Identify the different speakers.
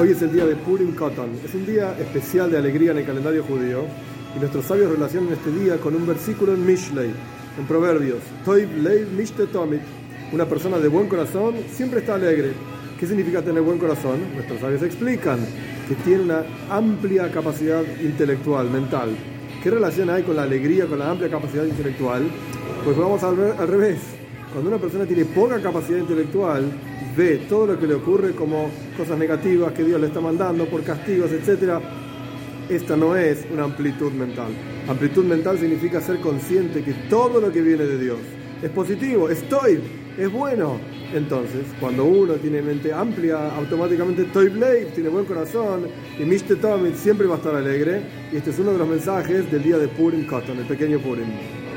Speaker 1: Hoy es el día de Purim Katan. Es un día especial de alegría en el calendario judío y nuestros sabios relacionan este día con un versículo en Mishlei, en Proverbios. Toiv Leiv Mishte Tomit. Una persona de buen corazón siempre está alegre. ¿Qué significa tener buen corazón? Nuestros sabios explican que tiene una amplia capacidad intelectual, mental. ¿Qué relación hay con la alegría, con la amplia capacidad intelectual? Pues vamos al revés. Cuando una persona tiene poca capacidad intelectual, ve todo lo que le ocurre como cosas negativas que Dios le está mandando por castigos, etc. Esta no es una amplitud mental. Amplitud mental significa ser consciente que todo lo que viene de Dios es positivo, estoy, es bueno. Entonces, cuando uno tiene mente amplia, automáticamente estoy Blade, tiene buen corazón y Mishte Tomit siempre va a estar alegre. Y este es uno de los mensajes del día de Purim Cotton, el pequeño Purim.